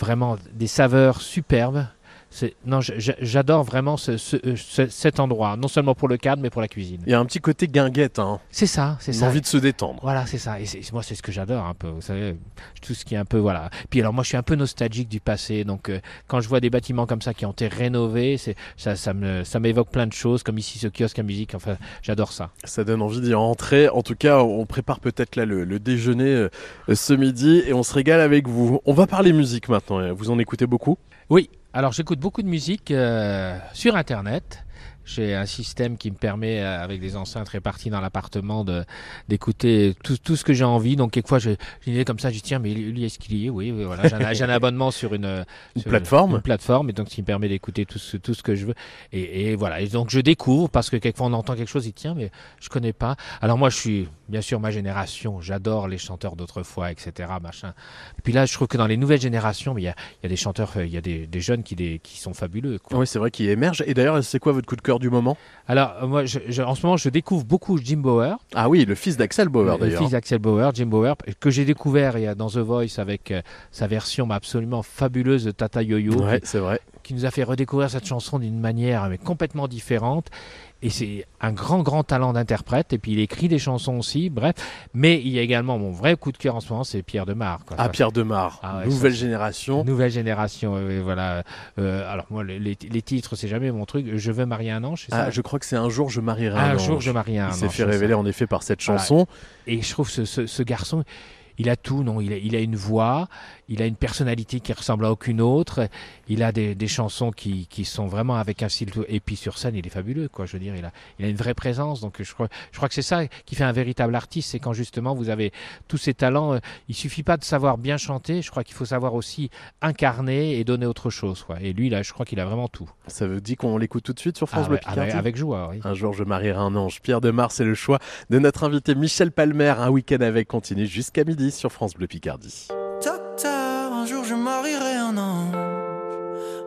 vraiment des saveurs superbes. Non, j'adore vraiment ce- ce- euh, ce- cet endroit, non seulement pour le cadre, mais pour la cuisine.
Il y a un petit côté guinguette, hein.
C'est ça, c'est ça.
envie de se détendre.
Voilà, c'est ça. Et moi, c'est ce que j'adore un peu. Vous savez, tout ce qui est un peu voilà. Puis alors, moi, je suis un peu nostalgique du passé. Donc, euh, quand je vois des bâtiments comme ça qui ont été rénovés, c'est ça, ça me, ça m'évoque plein de choses, comme ici ce kiosque à musique. Enfin, j'adore ça.
Ça donne envie d'y rentrer. En tout cas, on prépare peut-être là le, le déjeuner euh, ce midi et on se régale avec vous. On va parler musique maintenant. Vous en écoutez beaucoup?
Oui. Alors, j'écoute beaucoup de musique euh, sur Internet. J'ai un système qui me permet, euh, avec des enceintes réparties dans l'appartement, d'écouter tout, tout ce que j'ai envie. Donc, quelquefois, j'ai une idée comme ça, je dis tiens, mais lui, est-ce qu'il y est Oui, oui, voilà. J'ai un, abonnement sur une, euh, *laughs*
Une
sur
plateforme.
Une plateforme, et donc, ce qui me permet d'écouter tout ce, tout ce que je veux. Et, et voilà. Et donc, je découvre, parce que quelquefois, on entend quelque chose, et tiens, mais je connais pas. Alors, moi, je suis, bien sûr, ma génération. J'adore les chanteurs d'autrefois, etc. Machin. Et puis là, je trouve que dans les nouvelles générations, il y a, il y a des chanteurs, euh, il y a des, des jeunes qui, des, qui sont fabuleux. quoi.
Oui, c'est vrai qu'il émerge. Et d'ailleurs, c'est quoi votre coup de cœur du moment
Alors, euh, moi, je- je- en ce moment, je découvre beaucoup Jim Bauer.
Ah oui, le fils d'Axel Bauer
Le
d'ailleurs.
fils d'Axel Bauer, Jim Bauer, que j'ai découvert il y a dans The Voice avec euh, sa version absolument fabuleuse de Tata Yo-Yo.
Ouais,
qui-
c'est vrai.
Qui nous a fait redécouvrir cette chanson d'une manière mais complètement différente. Et c'est un grand, grand talent d'interprète. Et puis il écrit des chansons aussi, bref. Mais il y a également mon vrai coup de cœur en ce moment, c'est Pierre Demar. quoi.
Ah, Pierre Demar,
Ah ouais,
nouvelle
ça,
génération.
Nouvelle génération, oui, voilà. Euh, alors moi, les, les- les titres, c'est jamais mon truc. Je veux marier un ange, c'est ça
Ah, je crois que c'est un jour je marierai un,
Un
ange.
jour je marierai un
Il s'est
ange,
fait
c'est
révéler
ça.
en effet par cette
Voilà.
chanson.
Et je trouve ce, ce- ce garçon, il a tout, non? Il a, il a une voix, il a une personnalité qui ressemble à aucune autre, il a des, des chansons qui, qui sont vraiment avec un style. tout- Et puis sur scène, il est fabuleux, quoi. Je veux dire, il a, il a une vraie présence. Donc je crois, je crois que c'est ça qui fait un véritable artiste, c'est quand justement vous avez tous ces talents. euh, Il suffit pas de savoir bien chanter, je crois qu'il faut savoir aussi incarner et donner autre chose. Quoi. Et lui, là, je crois qu'il a vraiment tout.
Ça veut dire qu'on l'écoute tout de suite sur France
Ah
Bleu
ouais,
Picardie
avec- avec joie, oui.
Un jour je marierai un ange. Pierre Demar, c'est le choix de notre invité Michel Palmer. Un week-end avec continue jusqu'à midi sur France Bleu Picardie.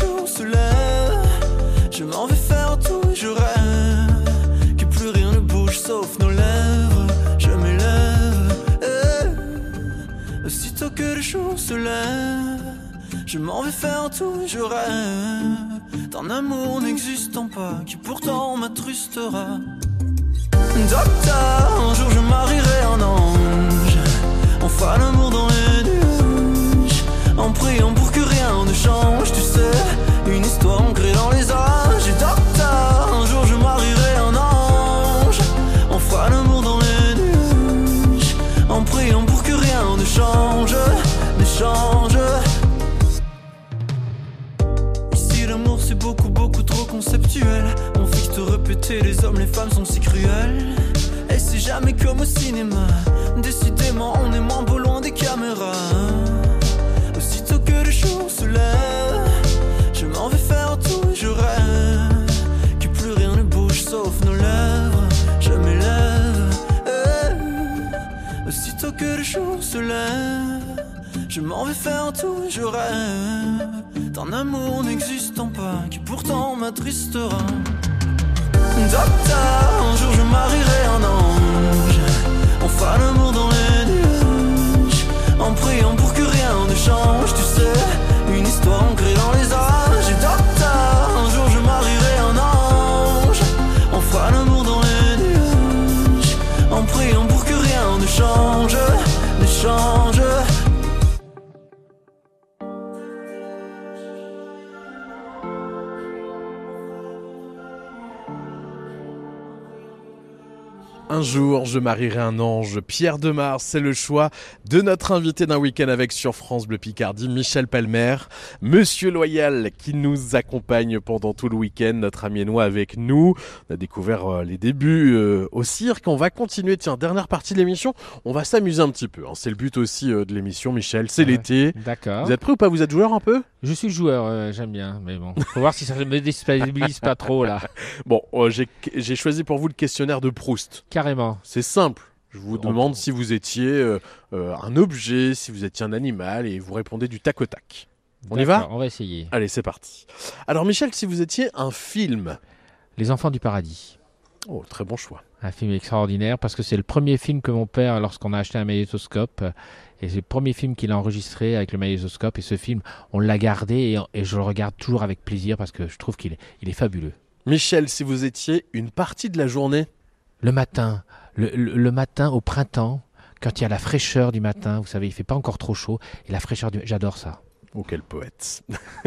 jour se lève, je m'en vais faire tout et je rêve. Que plus rien ne bouge sauf nos lèvres. Je m'élève. eh. Aussitôt que le jour se lève, je m'en vais faire tout et je rêve. D'un amour n'existant pas, qui pourtant m'attrustera. Docteur, un jour je marierai un ange. On fera l'amour dans les nuages. En priant pour que rien ne change, tu sais. Une histoire ancrée dans les âges. Je marierai un ange.
Pierre Demar, c'est le choix de notre invité d'un week-end avec sur France Bleu Picardie, Michel Palmer. Monsieur Loyal, qui nous accompagne pendant tout le week-end, notre amiénois avec nous. On a découvert euh, les débuts euh, au cirque. On va continuer. Tiens, dernière partie de l'émission, on va s'amuser un petit peu. hein. C'est le but aussi euh, de l'émission, Michel. C'est
Ouais.
l'été.
D'accord.
Vous êtes prêt ou pas? Vous êtes joueur un peu?
Je suis joueur, euh, j'aime bien, mais bon, faut voir si ça me déstabilise pas trop là. *laughs*
Bon, euh, j'ai j'ai choisi pour vous le questionnaire de Proust.
Carrément.
C'est simple. Je vous demande si vous étiez euh, euh, un objet, si vous étiez un animal, et vous répondez du tac au tac. On y va
On va essayer.
Allez, c'est parti. Alors, Michel, si vous étiez un film.
Les Enfants du Paradis.
Oh, très bon choix.
Un film extraordinaire parce que c'est le premier film que mon père, lorsqu'on a acheté un magnétoscope, et c'est le premier film qu'il a enregistré avec le magnétoscope. Et ce film, on l'a gardé et, et je le regarde toujours avec plaisir parce que je trouve qu'il est, il est fabuleux.
Michel, si vous étiez une partie de la journée.
Le matin, le, le- le matin au printemps, quand il y a la fraîcheur du matin, vous savez, il fait pas encore trop chaud, et la fraîcheur du... J'adore ça.
Oh, quel poète.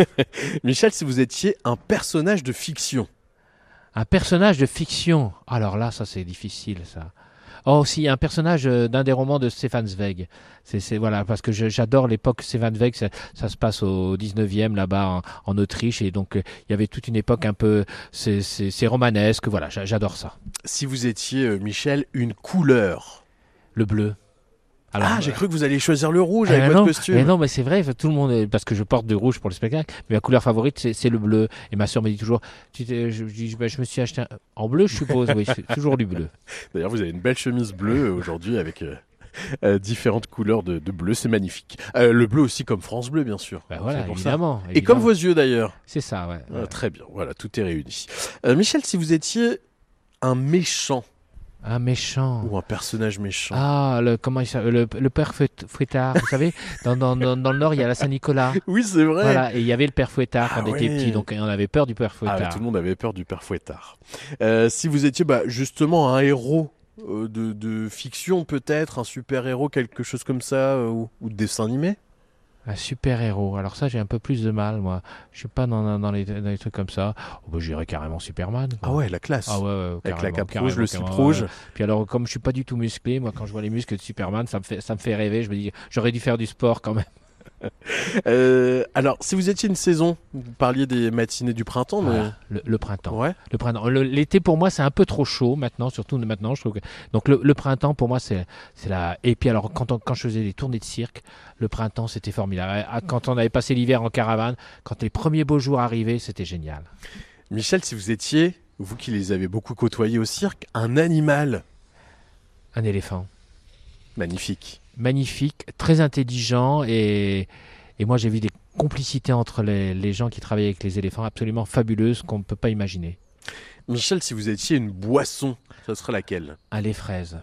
*laughs* Michel, si vous étiez un personnage de fiction.
Un personnage de fiction. Alors là, ça c'est difficile, ça. Oh, si, un personnage euh, d'un des romans de Stefan Zweig. C'est, c'est- voilà, parce que j'adore l'époque Stefan Zweig. Ça, ça se passe au 19e là-bas en, en Autriche, et donc euh, il y avait toute une époque un peu, c'est, c'est- c'est romanesque. Voilà, j'a- j'adore ça.
Si vous étiez, euh, Michel, une couleur?
Le bleu.
Ah, j'ai cru que vous alliez choisir le rouge avec
non,
votre costume.
mais non, mais c'est vrai, tout le monde, parce que je porte du rouge pour le spectacle, mais ma couleur favorite, c'est, le bleu. Et ma soeur me dit toujours, tu t'es- je, je dis, bah, je me suis acheté un- en bleu, je suppose, oui, c'est toujours du bleu. *laughs*
D'ailleurs, vous avez une belle chemise bleue euh, aujourd'hui avec euh, euh, différentes couleurs de, de bleu, c'est magnifique. Euh, le bleu aussi comme France Bleu, bien sûr.
Bah voilà,
ça.
évidemment,
Et
évidemment.
comme vos yeux d'ailleurs.
C'est ça, ouais.
Ah, très bien, voilà, tout est réuni. Euh, Michel, si vous étiez un méchant.
Un méchant.
Ou un personnage méchant.
Ah, le, comment il le, le père Fouet- Fouettard, vous savez, dans, dans, dans, dans le Nord, il y a la Saint-Nicolas.
Oui, c'est vrai.
Voilà, et il y avait le père Fouettard quand
Ah
on était petit, donc on avait peur du père
Ah,
Fouettard.
tout le monde avait peur du père Fouettard. Euh, si vous étiez bah, justement un héros euh, de, de fiction, peut-être, un super-héros, quelque chose comme ça, euh, ou, ou de dessin animé?
Un super-héros. Alors ça, j'ai un peu plus de mal, moi. Je suis pas dans, dans, les, dans les trucs comme ça. Oh, bah, je dirais carrément Superman. quoi.
Ah ouais, la classe.
Ah ouais, ouais,
Avec la cape rouge, le slip rouge.
Puis alors, comme je suis pas du tout musclé, moi, quand je vois les muscles de Superman, ça me fait, ça me fait rêver. Je me dis, j'aurais dû faire du sport quand même. *laughs*
Euh, alors, si vous étiez une saison, vous parliez des matinées du printemps, mais...
Voilà, le, le printemps.
Ouais.
Le printemps. L'été pour moi c'est un peu trop chaud maintenant, surtout maintenant. Je trouve que... Donc le, le printemps pour moi c'est c'est la. Et puis alors quand on- quand je faisais des tournées de cirque, le printemps c'était formidable. Ah, Quand on avait passé l'hiver en caravane, quand les premiers beaux jours arrivaient, c'était génial.
Michel, si vous étiez, vous qui les avez beaucoup côtoyés au cirque, un animal?
Un éléphant.
Magnifique.
Magnifique, très intelligent et et moi j'ai vu des complicités entre les, les gens qui travaillaient avec les éléphants absolument fabuleuses qu'on ne peut pas imaginer.
Michel, si vous étiez une boisson, ce serait laquelle?
Un lait fraise.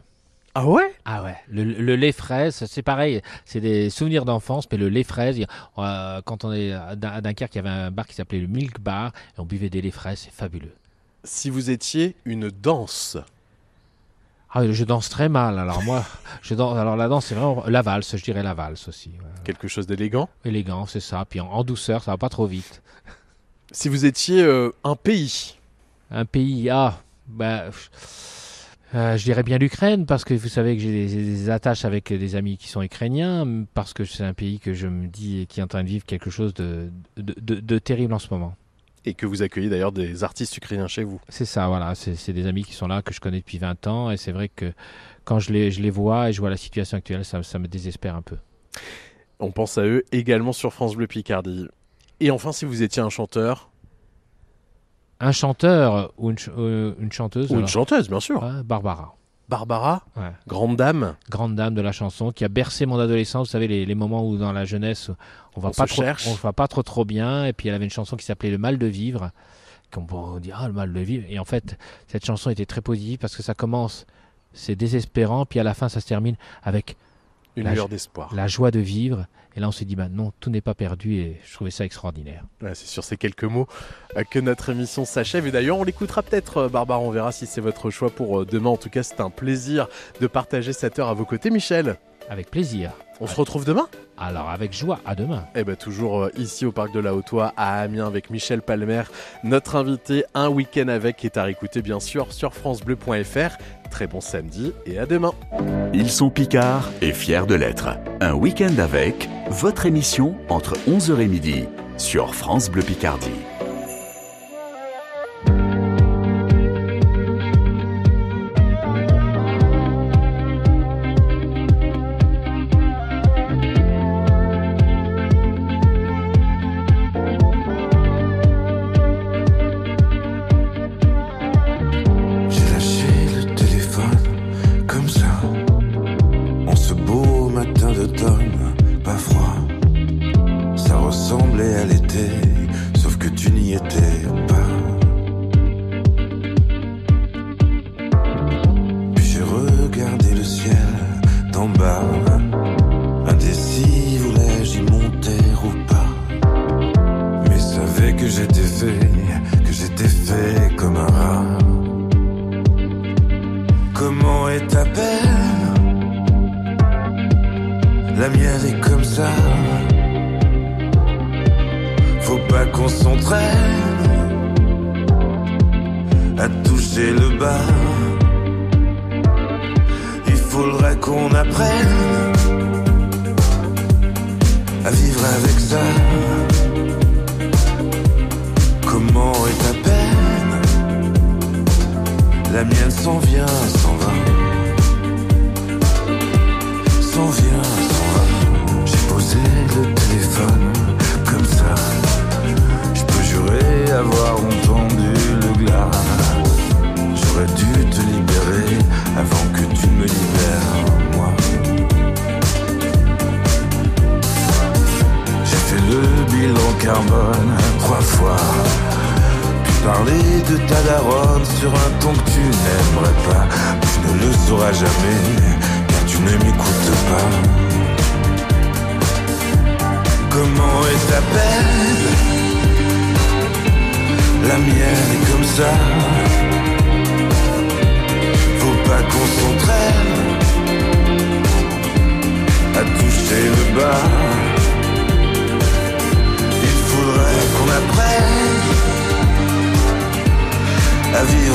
Ah ouais?
Ah ouais, le, le lait fraise, c'est pareil, c'est des souvenirs d'enfance, mais le lait fraise, euh, quand on est à Dunkerque, il y avait un bar qui s'appelait le Milk Bar, et on buvait des laits fraises, c'est fabuleux.
Si vous étiez une danse.
Ah, je danse très mal, alors moi, *laughs* je danse, alors la danse, c'est vraiment la valse, je dirais la valse aussi.
Quelque chose d'élégant
Élégant, c'est ça, puis en, en douceur, ça va pas trop vite.
Si vous étiez euh, un pays.
Un pays, ah, bah, euh, je dirais bien l'Ukraine, parce que vous savez que j'ai des, des attaches avec des amis qui sont ukrainiens, parce que c'est un pays que je me dis qui est en train de vivre quelque chose de, de, de- de terrible en ce moment.
Et que vous accueillez d'ailleurs des artistes ukrainiens chez vous.
C'est ça, voilà, c'est des amis qui sont là, que je connais depuis 20 ans, et c'est vrai que quand je les, je les vois et je vois la situation actuelle, ça, ça me désespère un peu.
On pense à eux également sur France Bleu Picardie. Et enfin, si vous étiez un chanteur?
Un chanteur ou une, ch- euh, une chanteuse
Ou une chanteuse, bien sûr.
Ouais, Barbara.
Barbara
Ouais.
Grande dame
Grande dame de la chanson qui a bercé mon adolescence. Vous savez, les, les moments où dans la jeunesse, on va
On
pas trop,
cherche.
on va pas trop trop bien. Et puis elle avait une chanson qui s'appelait Le mal de vivre. Qu'on pourrait dire, ah, le mal de vivre. Et en fait, cette chanson était très positive parce que ça commence, c'est désespérant. Puis à la fin, ça se termine avec
Une
la,
lueur d'espoir.
la joie de vivre. Et là, on s'est dit, bah non, tout n'est pas perdu. Et je trouvais ça extraordinaire.
Ouais, c'est sur ces quelques mots euh, que notre émission s'achève. Et d'ailleurs, on l'écoutera peut-être, euh, Barbara. On verra si c'est votre choix pour euh, demain. En tout cas, c'est un plaisir de partager cette heure à vos côtés, Michel.
Avec plaisir.
On se retrouve demain
Alors avec joie, à demain.
Eh ben toujours euh, ici au parc de la Haute-Oie à Amiens avec Michel Palmer, notre invité, un week-end avec qui est à réécouter bien sûr sur francebleu.fr. Très bon samedi et à demain.
Ils sont Picards et fiers de l'être. Un week-end avec votre émission entre 11h et midi sur France Bleu Picardie.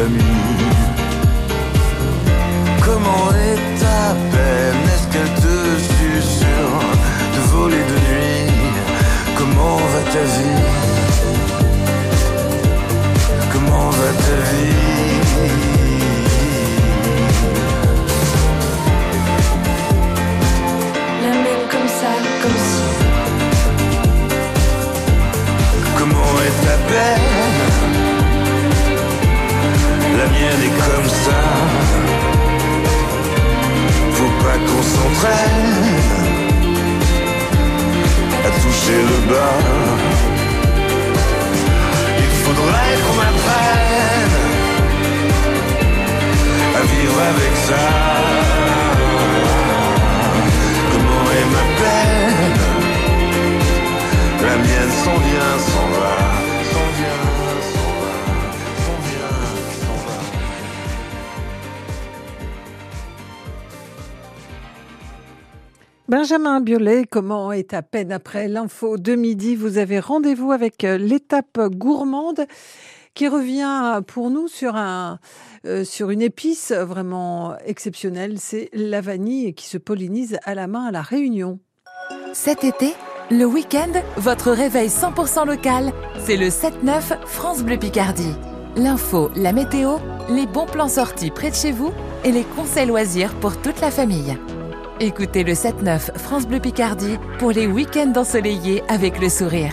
Amis Qu'on s'entraîne à toucher le bas. Il faudrait qu'on apprenne à vivre avec ça. Comment est ma peine? La mienne s'en vient, s'en va,
Benjamin Biolay, comment est à peine après l'info de midi? Vous avez rendez-vous avec euh, l'étape gourmande qui revient pour nous sur, un, euh, sur une épice vraiment exceptionnelle. C'est la vanille qui se pollinise à la main à la Réunion.
Cet été, le week-end, votre réveil 100% local, c'est le 7-9 France Bleu Picardie. L'info, la météo, les bons plans sortis près de chez vous et les conseils loisirs pour toute la famille. Écoutez le 7-9 France Bleu Picardie pour les week-ends ensoleillés avec le sourire.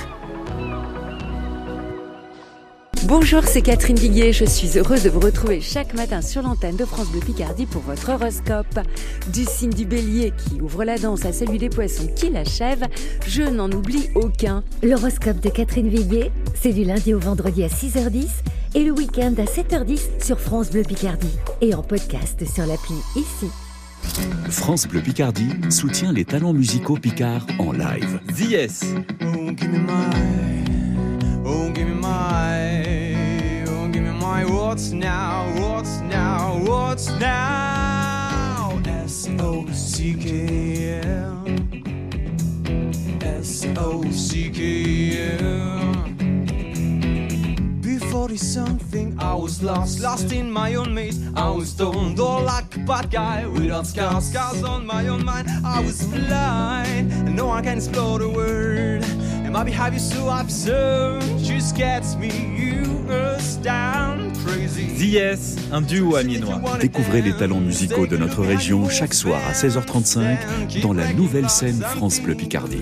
Bonjour, c'est Catherine Viguier. Je suis heureuse de vous retrouver chaque matin sur l'antenne de France Bleu Picardie pour votre horoscope. Du signe du bélier qui ouvre la danse à celui des poissons qui l'achève, je n'en oublie aucun.
L'horoscope de Catherine Viguier, c'est du lundi au vendredi à 6h10 et le week-end à 7h10 sur France Bleu Picardie et en podcast sur l'appli ici.
France Bleu Picardie soutient les talents musicaux picards en live.
Yes.
Oh, oh, oh, what's now, what's now, what's now? S-O-C-K-L S-O-C-K-L 40 something, I was lost, lost in my own maze. I was stoned all like a bad guy without scars, scars on my own mind. I was blind, and no one can explore the world. And my behavior so absurd just gets me used down crazy.
Yes, un duo à amiénois.
Découvrez les talents musicaux de notre région chaque soir à 16h35 dans la nouvelle scène France Bleu Picardie.